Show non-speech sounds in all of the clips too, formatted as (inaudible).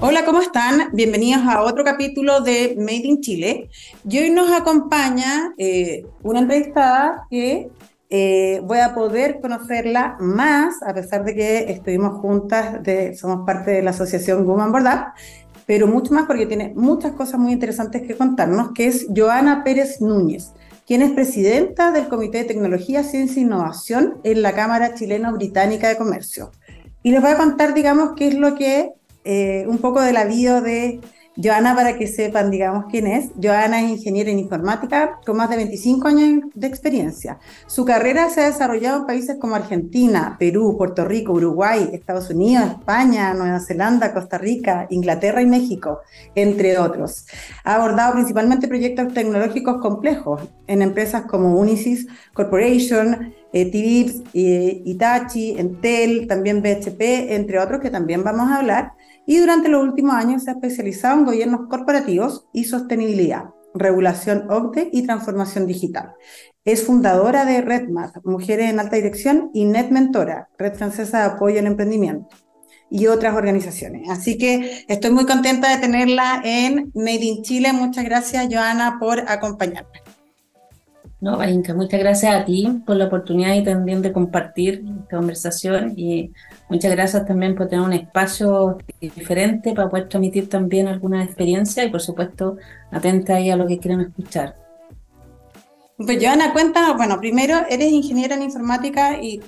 Hola, ¿cómo están? Bienvenidos a otro capítulo de Made in Chile. Y hoy nos acompaña eh, una entrevistada que eh, voy a poder conocerla más, a pesar de que estuvimos juntas, de, somos parte de la asociación Woman Board Up, pero mucho más porque tiene muchas cosas muy interesantes que contarnos, que es Joana Pérez Núñez, quien es presidenta del Comité de Tecnología, Ciencia e Innovación en la Cámara Chileno-Británica de Comercio. Y les voy a contar, digamos, qué es lo que eh, un poco de la vida de Joana para que sepan, digamos, quién es. Joana es ingeniera en informática con más de 25 años de experiencia. Su carrera se ha desarrollado en países como Argentina, Perú, Puerto Rico, Uruguay, Estados Unidos, España, Nueva Zelanda, Costa Rica, Inglaterra y México, entre otros. Ha abordado principalmente proyectos tecnológicos complejos en empresas como Unisys Corporation, eh, eh, Itachi, Entel, también BHP, entre otros que también vamos a hablar y durante los últimos años se ha especializado en gobiernos corporativos y sostenibilidad, regulación OCDE y transformación digital. Es fundadora de RedMath, Mujeres en Alta Dirección, y Net Mentora, Red Francesa de Apoyo al Emprendimiento, y otras organizaciones. Así que estoy muy contenta de tenerla en Made in Chile. Muchas gracias, Joana, por acompañarme. No, Valinka, muchas gracias a ti por la oportunidad y también de compartir esta conversación y muchas gracias también por tener un espacio diferente para poder transmitir también alguna experiencia y por supuesto atenta ahí a lo que quieren escuchar. Pues Joana, cuenta, bueno, primero eres ingeniera en informática y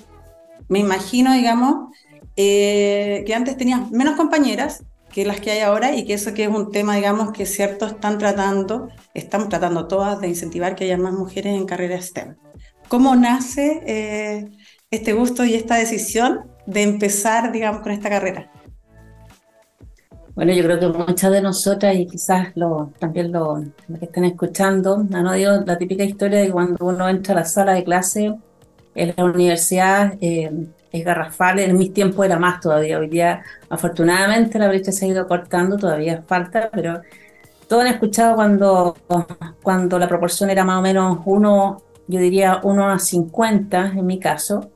me imagino, digamos, eh, que antes tenías menos compañeras que las que hay ahora y que eso que es un tema, digamos, que cierto están tratando, estamos tratando todas de incentivar que haya más mujeres en carreras STEM. ¿Cómo nace eh, este gusto y esta decisión de empezar, digamos, con esta carrera? Bueno, yo creo que muchas de nosotras y quizás lo, también los que estén escuchando han oído la típica historia de cuando uno entra a la sala de clase en la universidad, eh, es garrafal, en mis tiempos era más todavía, hoy día afortunadamente la brecha se ha ido cortando, todavía falta, pero todos han escuchado cuando, cuando la proporción era más o menos uno, yo diría uno a 50 en mi caso,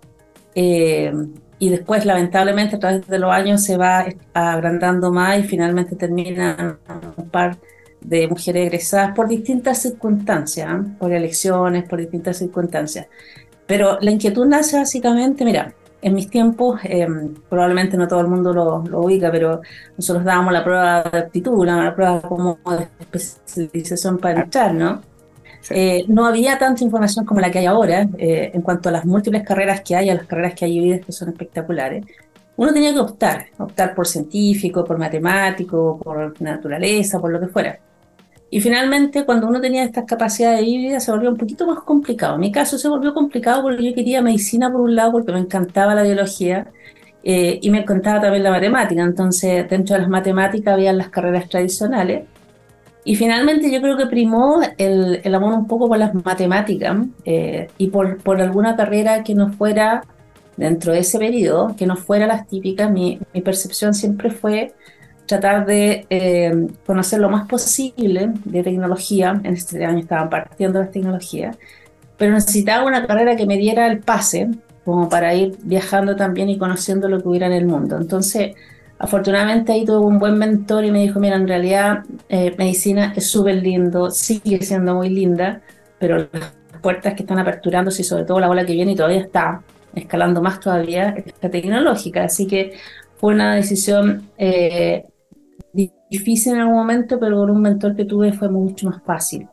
eh, y después lamentablemente a través de los años se va agrandando más y finalmente terminan un par de mujeres egresadas por distintas circunstancias, ¿eh? por elecciones, por distintas circunstancias. Pero la inquietud nace básicamente, mira, en mis tiempos, em, probablemente no todo el mundo lo, ubica, pero nosotros dábamos la prueba de aptitud, la prueba como de especialización para entrar, ¿no? Eh, no había tanta información como la que hay ahora eh, en cuanto a las múltiples carreras que hay, a las carreras que hay hoy que son espectaculares. Uno tenía que optar, optar por científico, por matemático, por naturaleza, por lo que fuera. Y finalmente, cuando uno tenía estas capacidades híbridas, se volvió un poquito más complicado. En mi caso se volvió complicado porque yo quería medicina por un lado, porque me encantaba la biología eh, y me encantaba también la matemática. Entonces, dentro de las matemáticas había las carreras tradicionales. Y finalmente yo creo que primó el, el amor un poco por las matemáticas eh, y por, por alguna carrera que no fuera, dentro de ese periodo, que no fuera las típicas. Mi, mi percepción siempre fue tratar de eh, conocer lo más posible de tecnología. En este año estaban partiendo las tecnologías, pero necesitaba una carrera que me diera el pase como para ir viajando también y conociendo lo que hubiera en el mundo. Entonces, afortunadamente ahí tuve un buen mentor y me dijo, mira, en realidad eh, medicina es súper lindo, sigue siendo muy linda, pero las puertas que están aperturándose y sobre todo la ola que viene y todavía está escalando más todavía, es la tecnológica. Así que fue una decisión eh, difícil en algún momento, pero con un mentor que tuve fue mucho más fácil.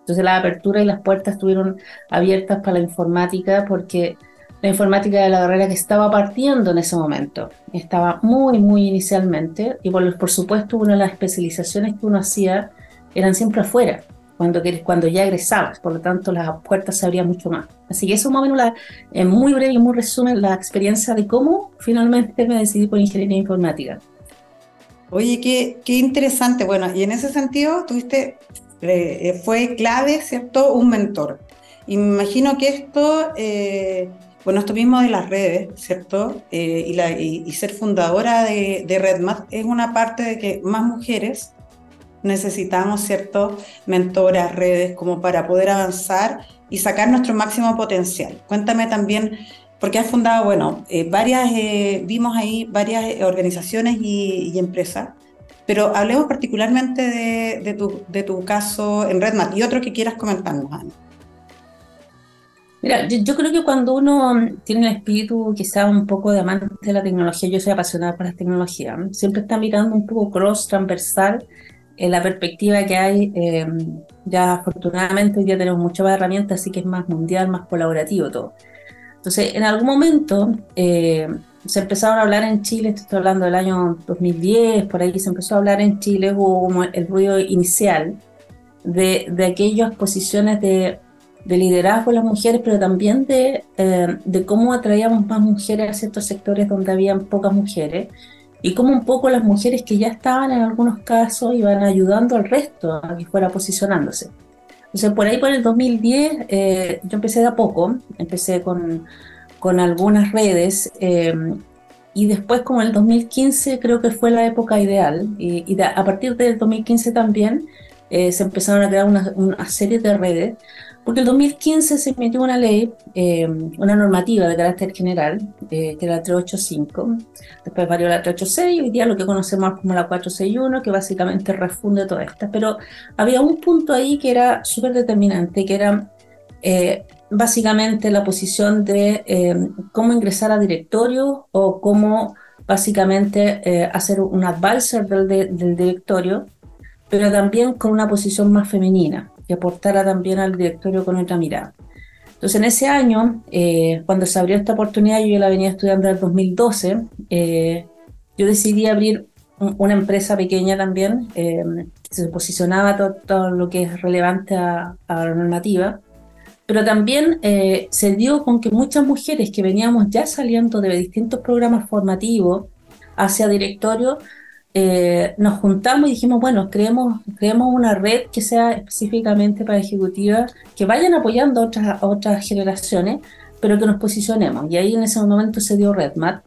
Entonces la apertura y las puertas estuvieron abiertas para la informática porque la informática era la carrera que estaba partiendo en ese momento. Estaba muy, muy inicialmente y por, por supuesto una de las especializaciones que uno hacía eran siempre afuera, cuando, cuando ya egresabas, por lo tanto las puertas se abrían mucho más. Así que eso es más o menos la, en muy breve y muy resumen la experiencia de cómo finalmente me decidí por ingeniería informática. Oye, qué, qué interesante. Bueno, y en ese sentido, tuviste, eh, fue clave, ¿cierto? Un mentor. Y me imagino que esto, eh, bueno, esto mismo de las redes, ¿cierto? Eh, y, la, y, ser fundadora de, de RedMath es una parte de que más mujeres necesitamos, ¿cierto? Mentoras, redes, como para poder avanzar y sacar nuestro máximo potencial. Cuéntame también porque has fundado, bueno, eh, varias, eh, vimos ahí varias eh, organizaciones y, empresas, pero hablemos particularmente de, tu, de tu, caso en RedMat y otro que quieras comentarnos, Ana. Mira, yo, creo que cuando uno tiene el espíritu quizá un poco de amante de la tecnología, yo soy apasionada por la tecnología, siempre está mirando un poco cross, transversal, en la perspectiva que hay, eh, ya afortunadamente hoy día tenemos muchas más herramientas, así que es más mundial, más colaborativo todo. Entonces, en algún momento eh, se empezaron a hablar en Chile, estoy hablando del año 2010, por ahí se empezó a hablar en Chile, hubo como el ruido inicial de, de aquellas posiciones de de liderazgo de las mujeres, pero también de, eh, de cómo atraíamos más mujeres a ciertos sectores donde habían pocas mujeres y cómo un poco las mujeres que ya estaban en algunos casos iban ayudando al resto a que fuera posicionándose. Entonces, por ahí por el 2010, eh, yo empecé de a poco, empecé con, con algunas redes eh, y después como en el 2015 creo que fue la época ideal y, a partir del 2015 también se empezaron a crear una, una serie de redes porque el 2015 se emitió una ley, eh, una normativa de carácter general, eh, que era la 385, después varió la 386 y hoy día lo que conocemos como la 461, que básicamente refunde todas estas. Pero había un punto ahí que era súper determinante, que era eh, básicamente la posición de cómo ingresar a directorio o cómo básicamente hacer un advisor del, del directorio, pero también con una posición más femenina que aportara también al directorio con otra mirada. Entonces, en ese año, eh, cuando se abrió esta oportunidad, yo la venía estudiando en el 2012, eh, yo decidí abrir una empresa pequeña también, eh, que se posicionaba todo, lo que es relevante a, a la normativa, pero también se dio con que muchas mujeres que veníamos ya saliendo de distintos programas formativos hacia directorio, eh, nos juntamos y dijimos, bueno, creemos, creemos una red que sea específicamente para ejecutivas, que vayan apoyando a otras, otras generaciones, pero que nos posicionemos. Y ahí en ese momento se dio RedMat.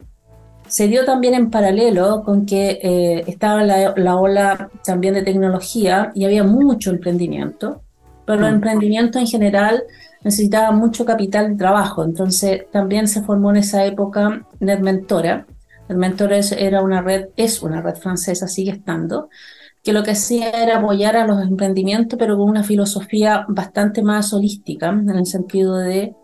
Se dio también en paralelo con que eh, estaba la, la, ola también de tecnología y había mucho emprendimiento, pero los mm. emprendimientos en general necesitaban mucho capital de trabajo. Entonces también se formó en esa época NetMentora, el Mentores era una red, es una red francesa, sigue estando, que lo que hacía era apoyar a los emprendimientos, pero con una filosofía bastante más holística, en el sentido de,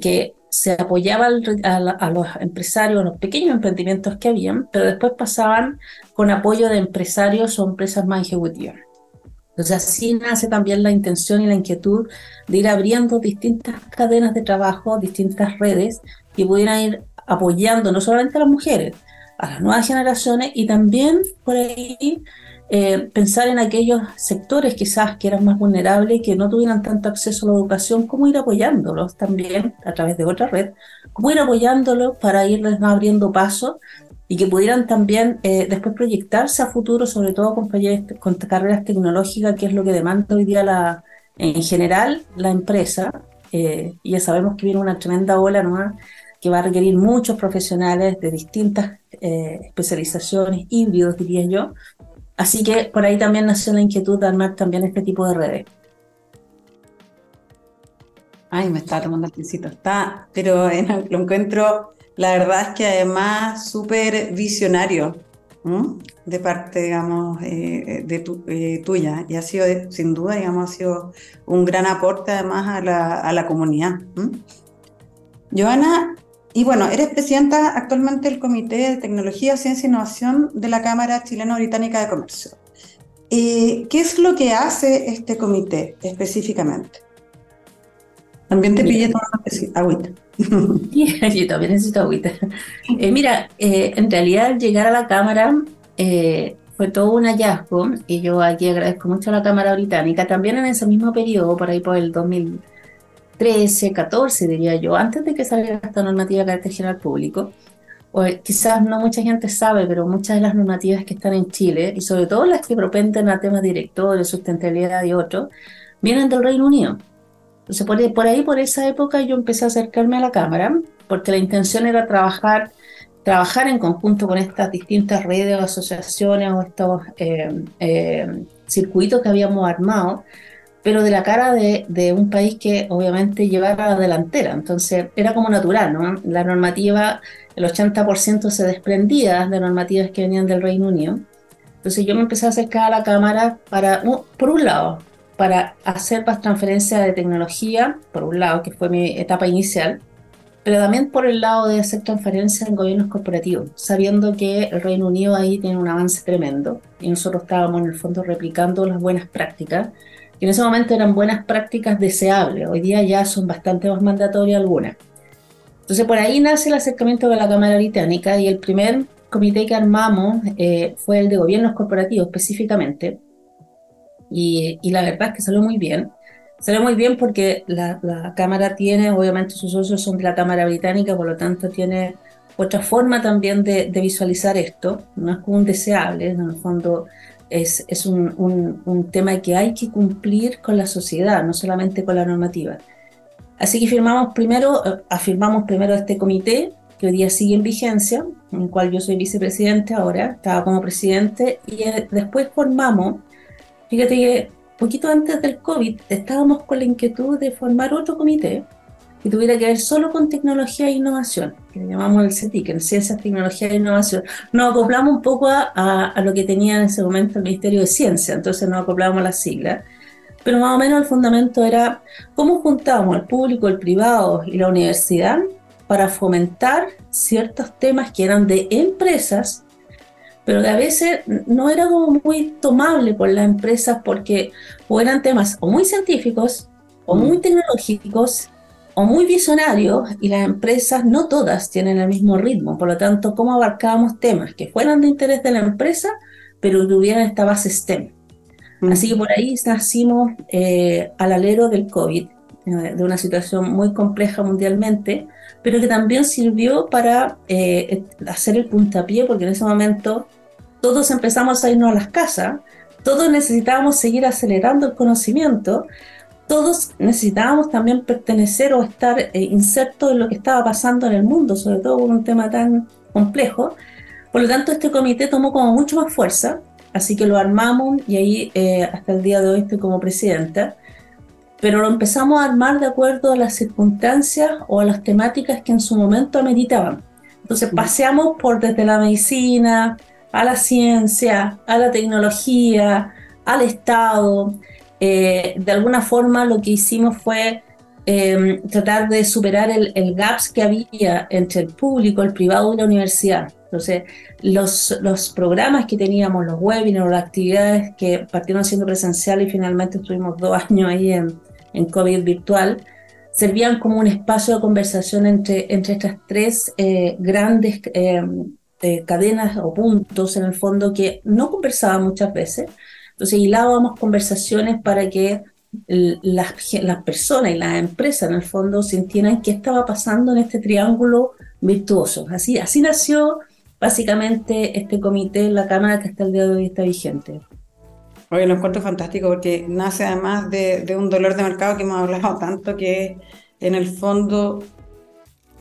que se apoyaba a, los empresarios, a los pequeños emprendimientos que habían, pero después pasaban con apoyo de empresarios o empresas más ejecutivas. Entonces así nace también la intención y la inquietud de ir abriendo distintas cadenas de trabajo, distintas redes que pudieran ir apoyando no solamente a las mujeres, a las nuevas generaciones y también por ahí eh, pensar en aquellos sectores quizás que eran más vulnerables, que no tuvieran tanto acceso a la educación, cómo ir apoyándolos también a través de otra red, cómo ir apoyándolos para irles abriendo paso y que pudieran también eh, después proyectarse a futuro, sobre todo con, con carreras tecnológicas, que es lo que demanda hoy día la, en general la empresa. Eh, y ya sabemos que viene una tremenda ola ¿no? Que va a requerir muchos profesionales de distintas eh, especializaciones, híbridos diría yo. Así que por ahí también nació la inquietud de armar también este tipo de redes. Ay, me está tomando el pincito. Está, pero (laughs) lo encuentro, la verdad es que además súper visionario de parte, digamos, eh, de tu, eh, tuya. Y ha sido, sin duda, digamos, ha sido un gran aporte además a la, a la comunidad. Joana, y bueno, eres presidenta actualmente del Comité de Tecnología, Ciencia e Innovación de la Cámara Chileno-Británica de Comercio. Eh, ¿Qué es lo que hace este comité específicamente? También te pillé agüita. (laughs) yo también necesito agüita. Eh, mira, eh, en realidad llegar a la Cámara fue todo un hallazgo y yo aquí agradezco mucho a la Cámara Británica. También en ese mismo periodo, por ahí por el 2000 13, 14, diría yo, antes de que saliera esta normativa de carácter general público, o quizás no mucha gente sabe, pero muchas de las normativas que están en Chile, y sobre todo las que propenden a temas directores, sustentabilidad y otros, vienen del Reino Unido. Entonces, por, por, ahí, por esa época, yo empecé a acercarme a la Cámara, porque la intención era trabajar, trabajar en conjunto con estas distintas redes o asociaciones o estos eh, eh, circuitos que habíamos armado pero de la cara de, de, un país que obviamente llevaba la delantera. Entonces era como natural, ¿no? La normativa, el 80% se desprendía de normativas que venían del Reino Unido. Entonces yo me empecé a acercar a la Cámara para, por un lado, para hacer más transferencia de tecnología, por un lado, que fue mi etapa inicial, pero también por el lado de hacer transferencias en gobiernos corporativos, sabiendo que el Reino Unido ahí tiene un avance tremendo y nosotros estábamos en el fondo replicando las buenas prácticas, que en ese momento eran buenas prácticas deseables, hoy día ya son bastante más mandatorias algunas. Entonces por ahí nace el acercamiento de la Cámara Británica y el primer comité que armamos eh, fue el de gobiernos corporativos específicamente. Y, y la verdad es que salió muy bien. Sale muy bien porque la, Cámara tiene, obviamente sus socios son de la Cámara Británica, por lo tanto tiene otra forma también de, visualizar esto, no es como un deseable, en el fondo es, es un, un, tema que hay que cumplir con la sociedad, no solamente con la normativa. Así que firmamos primero, eh, afirmamos primero este comité, que hoy día sigue en vigencia, en el cual yo soy vicepresidente ahora, estaba como presidente, y eh, después formamos, fíjate que poquito antes del COVID, estábamos con la inquietud de formar otro comité que tuviera que ver solo con tecnología e innovación, que le llamamos el CETIC, en Ciencias, Tecnología e Innovación. Nos acoplamos un poco a, a, lo que tenía en ese momento el Ministerio de Ciencia, entonces nos acoplamos a las siglas. Pero más o menos el fundamento era cómo juntábamos al público, el privado y la universidad para fomentar ciertos temas que eran de empresas pero que a veces no era como muy tomable por las empresas porque o eran temas o muy científicos o muy tecnológicos o muy visionarios y las empresas no todas tienen el mismo ritmo. Por lo tanto, ¿cómo abarcábamos temas que fueran de interés de la empresa, pero tuvieran esta base STEM? Así que por ahí nacimos eh, al alero del COVID, eh, de una situación muy compleja mundialmente, pero que también sirvió para eh, hacer el puntapié, porque en ese momento todos empezamos a irnos a las casas, todos necesitábamos seguir acelerando el conocimiento, todos necesitábamos también pertenecer o estar eh, insertos en lo que estaba pasando en el mundo, sobre todo con un tema tan complejo. Por lo tanto, este comité tomó como mucho más fuerza, así que lo armamos y ahí eh, hasta el día de hoy estoy como presidenta, pero lo empezamos a armar de acuerdo a las circunstancias o a las temáticas que en su momento ameritaban. Entonces paseamos por desde la medicina, a la ciencia, a la tecnología, al Estado. Eh, de alguna forma lo que hicimos fue em, tratar de superar el, el gaps que había entre el público, el privado y la universidad. Entonces, los, los programas que teníamos, los webinars, las actividades que partieron siendo presenciales y finalmente estuvimos dos (laughs) años ahí en, en COVID virtual, servían como un espacio de conversación entre, entre estas tres eh, grandes em, cadenas o puntos en el fondo que no conversaban muchas veces. Entonces hilábamos conversaciones para que las, las personas y las empresas en el fondo sintieran qué estaba pasando en este triángulo virtuoso. Así, así nació básicamente este comité en la Cámara que hasta el día de hoy está vigente. Oye, lo encuentro fantástico porque nace además de, de un dolor de mercado que hemos hablado tanto que en el fondo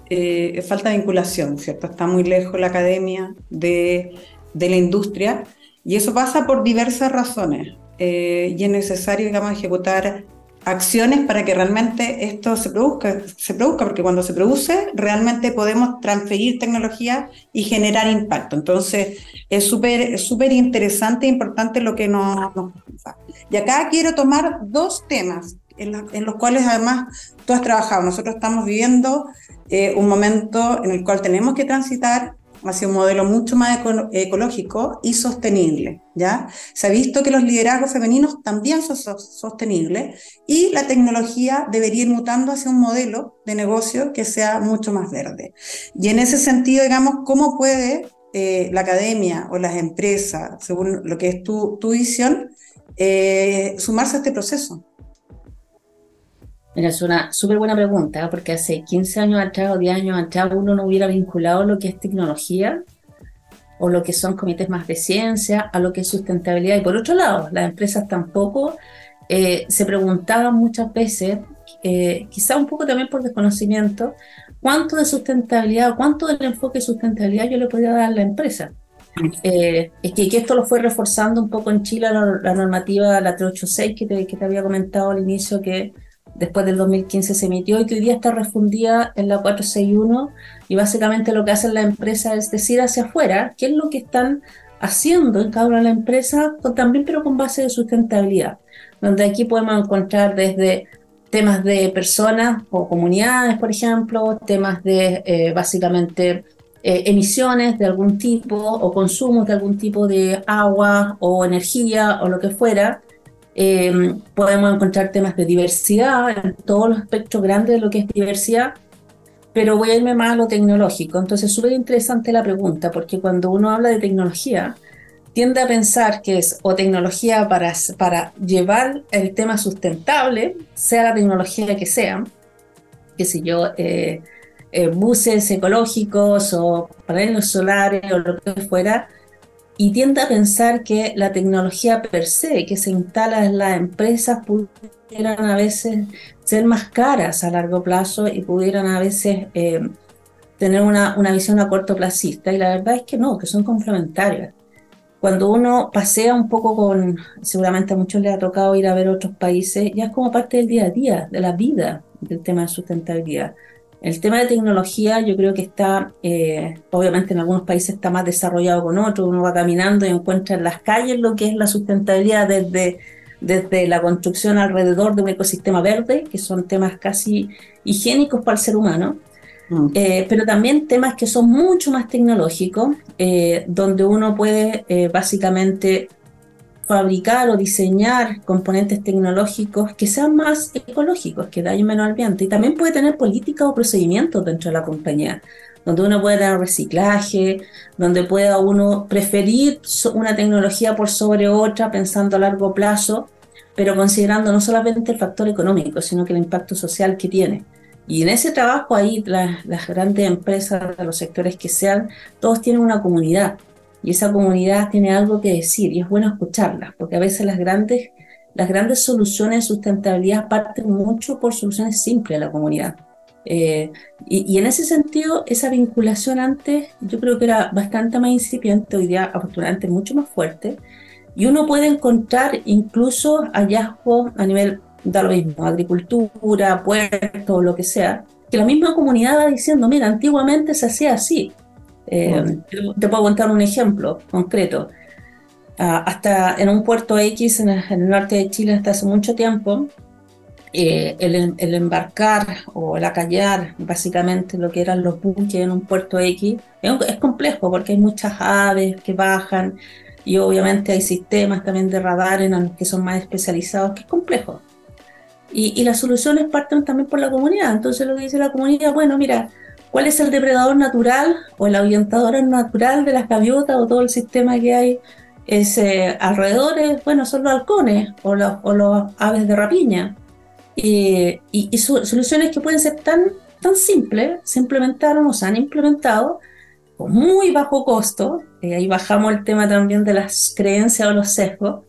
eh, falta vinculación, ¿cierto? Está muy lejos la academia de, de la industria y eso pasa por diversas razones eh, y es necesario, digamos, ejecutar acciones para que realmente esto se produzca, se produzca, porque cuando se produce realmente podemos transferir tecnología y generar impacto. Entonces es súper súper interesante e importante lo que nos, nos Y acá quiero tomar dos temas en, en, los cuales además tú has trabajado. Nosotros estamos viviendo eh, un momento en el cual tenemos que transitar hacia un modelo mucho más ecológico y sostenible. ¿ya? Se ha visto que los liderazgos femeninos también son sostenibles y la tecnología debería ir mutando hacia un modelo de negocio que sea mucho más verde. Y en ese sentido, digamos, ¿cómo puede eh, la academia o las empresas, según lo que es tu, tu visión, eh, sumarse a este proceso? Mira, es una súper buena pregunta, porque hace 15 años atrás o 10 años atrás uno no hubiera vinculado lo que es tecnología o lo que son comités más de ciencia a lo que es sustentabilidad. Y por otro lado, las empresas tampoco eh, se preguntaban muchas veces, eh, quizá un poco también por desconocimiento, cuánto de sustentabilidad, cuánto del enfoque de sustentabilidad yo le podía dar a la empresa. Eh, es que, que, esto lo fue reforzando un poco en Chile la, la normativa, la 386 que te, que te había comentado al inicio, que después del 2015 se emitió y que hoy día está refundida en la 461 y básicamente lo que hacen la empresa es decir hacia afuera qué es lo que están haciendo en cada una de las empresas, también pero con base de sustentabilidad, donde aquí podemos encontrar desde temas de personas o comunidades, por ejemplo, temas de eh, básicamente eh, emisiones de algún tipo o consumos de algún tipo de agua o energía o lo que fuera. Em, podemos encontrar temas de diversidad en todos los aspectos grandes de lo que es diversidad, pero voy a irme más a lo tecnológico. Entonces, súper interesante la pregunta, porque cuando uno habla de tecnología, tiende a pensar que es o tecnología para, para llevar el tema sustentable, sea la tecnología que sea, que si yo, eh, eh, buses ecológicos o paneles solares o lo que fuera, y tiende a pensar que la tecnología per se que se instala en las empresas pudieran a veces ser más caras a largo plazo y pudieran a veces eh, tener una, una visión a corto plazista. Y la verdad es que no, que son complementarias. Cuando uno pasea un poco con, seguramente a muchos les ha tocado ir a ver otros países, ya es como parte del día a día, de la vida del tema de sustentabilidad. El tema de tecnología yo creo que está, eh, obviamente en algunos países está más desarrollado con otros, uno va caminando y encuentra en las calles lo que es la sustentabilidad desde, desde la construcción alrededor de un ecosistema verde, que son temas casi higiénicos para el ser humano, mm. eh, pero también temas que son mucho más tecnológicos, eh, donde uno puede básicamente fabricar o diseñar componentes tecnológicos que sean más ecológicos, que dañen menos al ambiente. Y también puede tener políticas o procedimientos dentro de la compañía, donde uno puede dar reciclaje, donde pueda uno preferir una tecnología por sobre otra pensando a largo plazo, pero considerando no solamente el factor económico, sino que el impacto social que tiene. Y en ese trabajo ahí las, las grandes empresas, los sectores que sean, todos tienen una comunidad y esa comunidad tiene algo que decir y es bueno escucharla, porque a veces las grandes, las grandes soluciones de sustentabilidad parten mucho por soluciones simples de la comunidad. Eh, y, en ese sentido, esa vinculación antes yo creo que era bastante más incipiente, hoy día afortunadamente mucho más fuerte, y uno puede encontrar incluso hallazgos a nivel de lo mismo, agricultura, puertos, lo que sea, que la misma comunidad va diciendo, mira, antiguamente se hacía así, eh, te puedo contar un ejemplo concreto. Ah, hasta en un puerto X en el, norte de Chile, hasta hace mucho tiempo, eh, el, embarcar o el acallar, básicamente lo que eran los buques en un puerto X, es, complejo porque hay muchas aves que bajan y obviamente hay sistemas también de radar en los que son más especializados, que es complejo. Y, y las soluciones parten también por la comunidad. Entonces lo que dice la comunidad, bueno, mira, cuál es el depredador natural o el ahuyentador natural de las gaviotas o todo el sistema que hay ese alrededor, bueno, son los halcones o los, o aves de rapiña. y, soluciones que pueden ser tan, tan simples, se implementaron o se han implementado con muy bajo costo, y ahí bajamos el tema también de las creencias o los sesgos,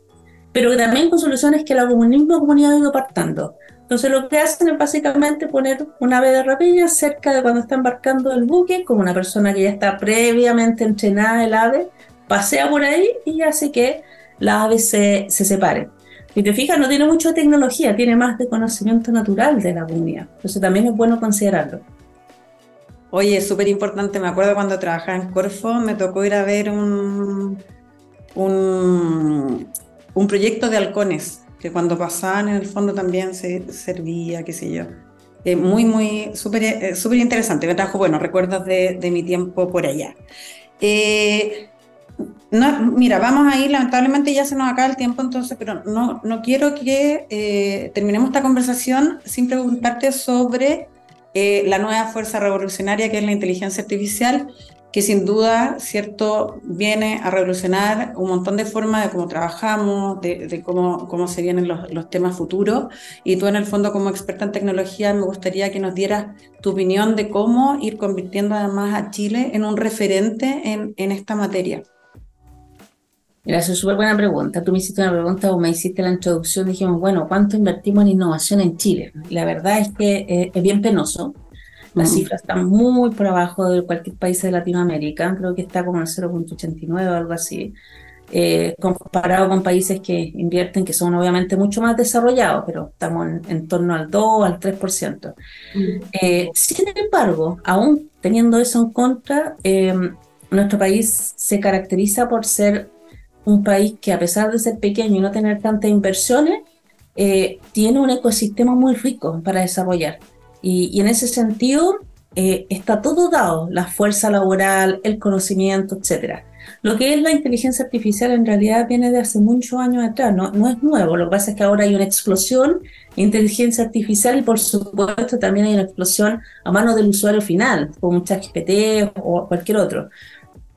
pero también con soluciones que la misma comunidad ha ido apartando. Entonces lo que hacen es básicamente poner una ave de rapiña cerca de cuando está embarcando el buque, como una persona que ya está previamente entrenada el ave, pasea por ahí y hace que la ave se, se separe. Si te fijas, no tiene mucha tecnología, tiene más de conocimiento natural de la comunidad. Entonces también es bueno considerarlo. Oye, súper importante. Me acuerdo cuando trabajaba en Corfo, me tocó ir a ver un, un, un proyecto de halcones que cuando pasaban en el fondo también se servía, qué sé yo. Eh, muy, muy, súper eh, súper interesante. Me trajo, bueno, recuerdos de, de mi tiempo por allá. Eh, mira, vamos a ir, lamentablemente ya se nos acaba el tiempo entonces, pero no, no quiero que terminemos esta conversación sin preguntarte sobre la nueva fuerza revolucionaria que es la inteligencia artificial que sin duda, ¿cierto?, viene a revolucionar un montón de formas de cómo trabajamos, de, cómo, cómo se vienen los, los, temas futuros. Y tú, en el fondo, como experta en tecnología, me gustaría que nos dieras tu opinión de cómo ir convirtiendo además a Chile en un referente en, en esta materia. Es súper buena pregunta. Tú me hiciste una pregunta o me hiciste la introducción. Dijimos, bueno, ¿cuánto invertimos en innovación en Chile? La verdad es que eh, es bien penoso las cifras están muy por abajo de cualquier país de Latinoamérica, creo que está como en 0.89 o algo así, eh, comparado con países que invierten, que son obviamente mucho más desarrollados, pero estamos en, torno al 2, al 3%. Eh, sin embargo, aún teniendo eso en contra, em, nuestro país se caracteriza por ser un país que a pesar de ser pequeño y no tener tantas inversiones, eh, tiene un ecosistema muy rico para desarrollar. Y, en ese sentido eh, está todo dado, la fuerza laboral, el conocimiento, etc. Lo que es la inteligencia artificial en realidad viene de hace muchos años atrás, no, no es nuevo, lo que pasa es que ahora hay una explosión de inteligencia artificial y por supuesto también hay una explosión a mano del usuario final, como un ChatGPT o cualquier otro.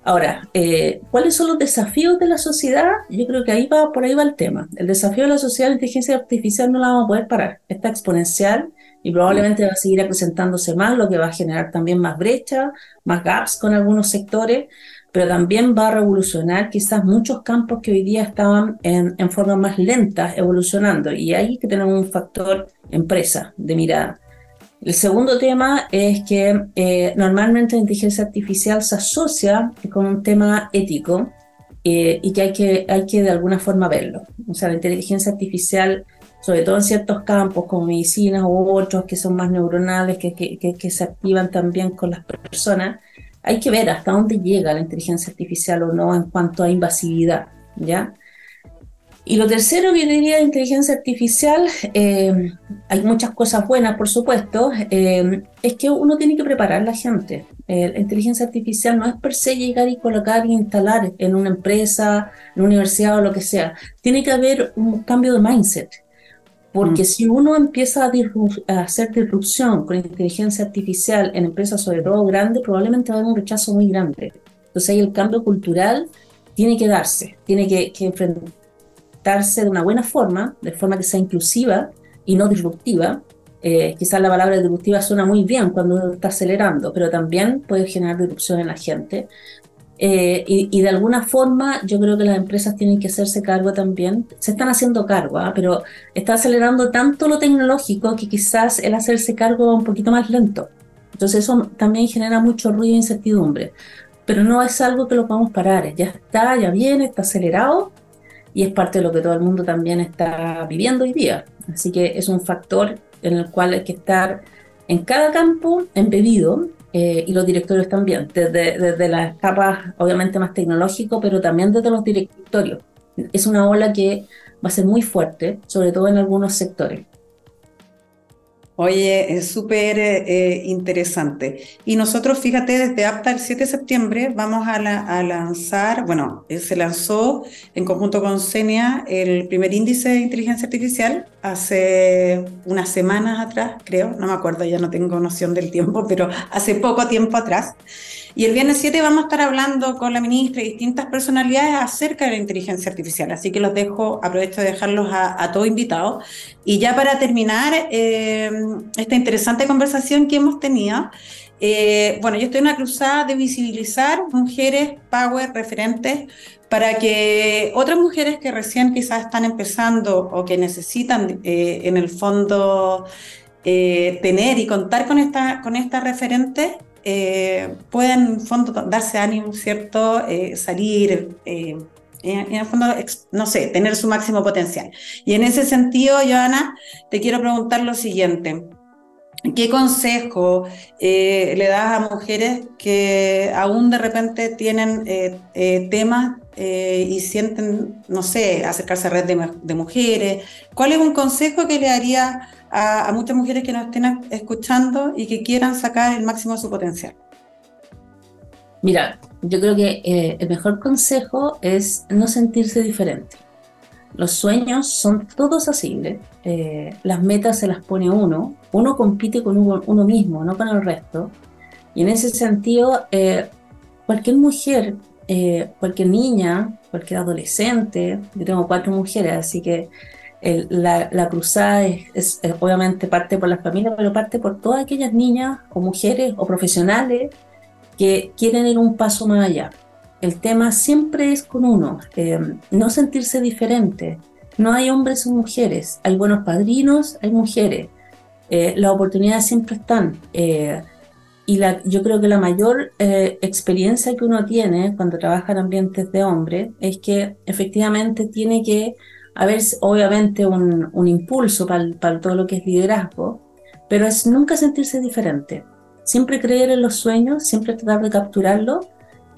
Ahora, eh, ¿cuáles son los desafíos de la sociedad? Yo creo que ahí va, por ahí va el tema. El desafío de la sociedad, la inteligencia artificial no la vamos a poder parar. Está exponencial y probablemente va a seguir acrecentándose más, lo que va a generar también más brecha, más gaps con algunos sectores, pero también va a revolucionar quizás muchos campos que hoy día estaban en, en forma más lenta evolucionando. Y ahí que tenemos un factor empresa de mirada. El segundo tema es que eh, normalmente la inteligencia artificial se asocia con un tema ético eh, y que hay, que hay que de alguna forma verlo. O sea, la inteligencia artificial, sobre todo en ciertos campos como medicinas u otros que son más neuronales, que, que, que se activan también con las personas, hay que ver hasta dónde llega la inteligencia artificial o no en cuanto a invasividad, ¿ya? Y lo tercero que diría de inteligencia artificial, eh, hay muchas cosas buenas, por supuesto, eh, es que uno tiene que preparar a la gente. Eh, la inteligencia artificial no es per se llegar y colocar e instalar en una empresa, en una universidad o lo que sea. Tiene que haber un cambio de mindset. Porque mm. si uno empieza a, a, hacer disrupción con inteligencia artificial en empresas, sobre todo grandes, probablemente va a haber un rechazo muy grande. Entonces ahí el cambio cultural tiene que darse, tiene que, que enfrentar de una buena forma, de forma que sea inclusiva y no disruptiva. Eh, quizás la palabra disruptiva suena muy bien cuando uno está acelerando, pero también puede generar disrupción en la gente. Eh, y, de alguna forma yo creo que las empresas tienen que hacerse cargo también, se están haciendo cargo, ¿ah? pero está acelerando tanto lo tecnológico que quizás el hacerse cargo va un poquito más lento. Entonces eso también genera mucho ruido e incertidumbre, pero no es algo que lo podamos parar, ya está, ya viene, está acelerado y es parte de lo que todo el mundo también está viviendo hoy día. Así que es un factor en el cual hay que estar en cada campo embebido eh, y los directorios también, desde, desde las capas obviamente más tecnológico, pero también desde los directorios. Es una ola que va a ser muy fuerte, sobre todo en algunos sectores. Oye, es súper eh, interesante. Y nosotros, fíjate, desde APTA el 7 de septiembre vamos a, lanzar, bueno, eh, se lanzó en conjunto con CENIA el primer índice de inteligencia artificial hace unas semanas atrás, creo, no me acuerdo, ya no tengo noción del tiempo, pero hace poco tiempo atrás. Y el viernes 7 vamos a estar hablando con la ministra y distintas personalidades acerca de la inteligencia artificial. Así que los dejo, aprovecho de dejarlos a, a todos invitados. Y ya para terminar eh, esta interesante conversación que hemos tenido, eh, bueno, yo estoy en una cruzada de visibilizar mujeres power referentes para que otras mujeres que recién quizás están empezando o que necesitan eh, en el fondo tener y contar con esta, con esta referente eh, puedan en fondo darse ánimo, ¿cierto? Eh, salir, eh, en, el fondo, no sé, tener su máximo potencial. Y en ese sentido, Joana, te quiero preguntar lo siguiente. ¿Qué consejo le das a mujeres que aún de repente tienen temas y sienten, no sé, acercarse a red de, de, mujeres? ¿Cuál es un consejo que le daría a, muchas mujeres que nos estén escuchando y que quieran sacar el máximo de su potencial? Mira, yo creo que eh, el mejor consejo es no sentirse diferente. Los sueños son todos asibles, eh, las metas se las pone uno, uno compite con uno, mismo, no con el resto. Y en ese sentido, eh, cualquier mujer, cualquier niña, cualquier adolescente, yo tengo cuatro mujeres, así que la, cruzada es, obviamente parte por las familias, pero parte por todas aquellas niñas o mujeres o profesionales que quieren ir un paso más allá. El tema siempre es con uno, eh, no sentirse diferente. No hay hombres o mujeres, hay buenos padrinos, hay mujeres. Eh, las oportunidades siempre están. Eh, y la, yo creo que la mayor experiencia que uno tiene cuando trabaja en ambientes de hombres es que efectivamente tiene que haber obviamente un, un impulso para, todo lo que es liderazgo, pero es nunca sentirse diferente. Siempre creer en los sueños, siempre tratar de capturarlo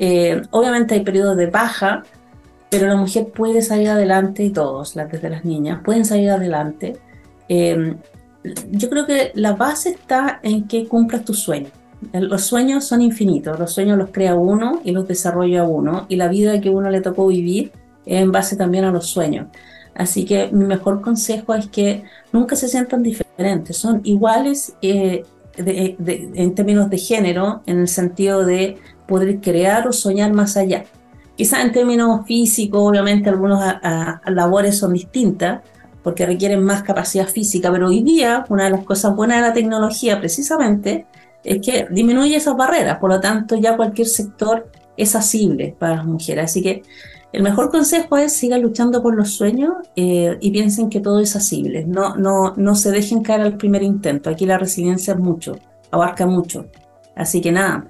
Eh, obviamente hay periodos de baja, pero la mujer puede salir adelante y todos, desde las niñas, pueden salir adelante. Eh, yo creo que la base está en que cumplas tus sueños. Los sueños son infinitos, los sueños los crea uno y los desarrolla uno, y la vida que uno le tocó vivir es en base también a los sueños. Así que mi mejor consejo es que nunca se sientan diferentes, son iguales eh, en términos de género, en el sentido de poder crear o soñar más allá. Quizás en términos físicos, obviamente algunas labores son distintas, porque requieren más capacidad física, pero hoy día una de las cosas buenas de la tecnología precisamente es que disminuye esas barreras, por lo tanto ya cualquier sector es asible para las mujeres. Así que el mejor consejo es sigan luchando por los sueños eh, y piensen que todo es asible. No, no, no se dejen caer al primer intento. Aquí la resiliencia es mucho, abarca mucho. Así que nada,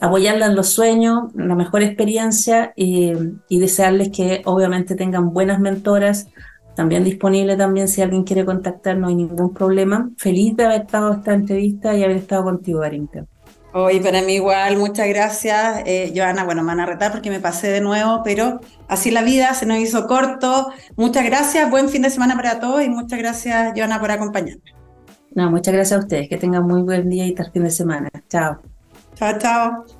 apoyarla en los sueños, la mejor experiencia y, y desearles que obviamente tengan buenas mentoras, también disponible también si alguien quiere contactar, no hay ningún problema. Feliz de haber estado esta entrevista y haber estado contigo, Arinka. Hoy para mí igual, muchas gracias, eh, Joana. Bueno, me van a retar porque me pasé de nuevo, pero así la vida se nos hizo corto. Muchas gracias, buen fin de semana para todos y muchas gracias, Joana, por acompañarme. No, muchas gracias a ustedes, que tengan muy buen día y tal fin de semana. Chao. Chao, chao.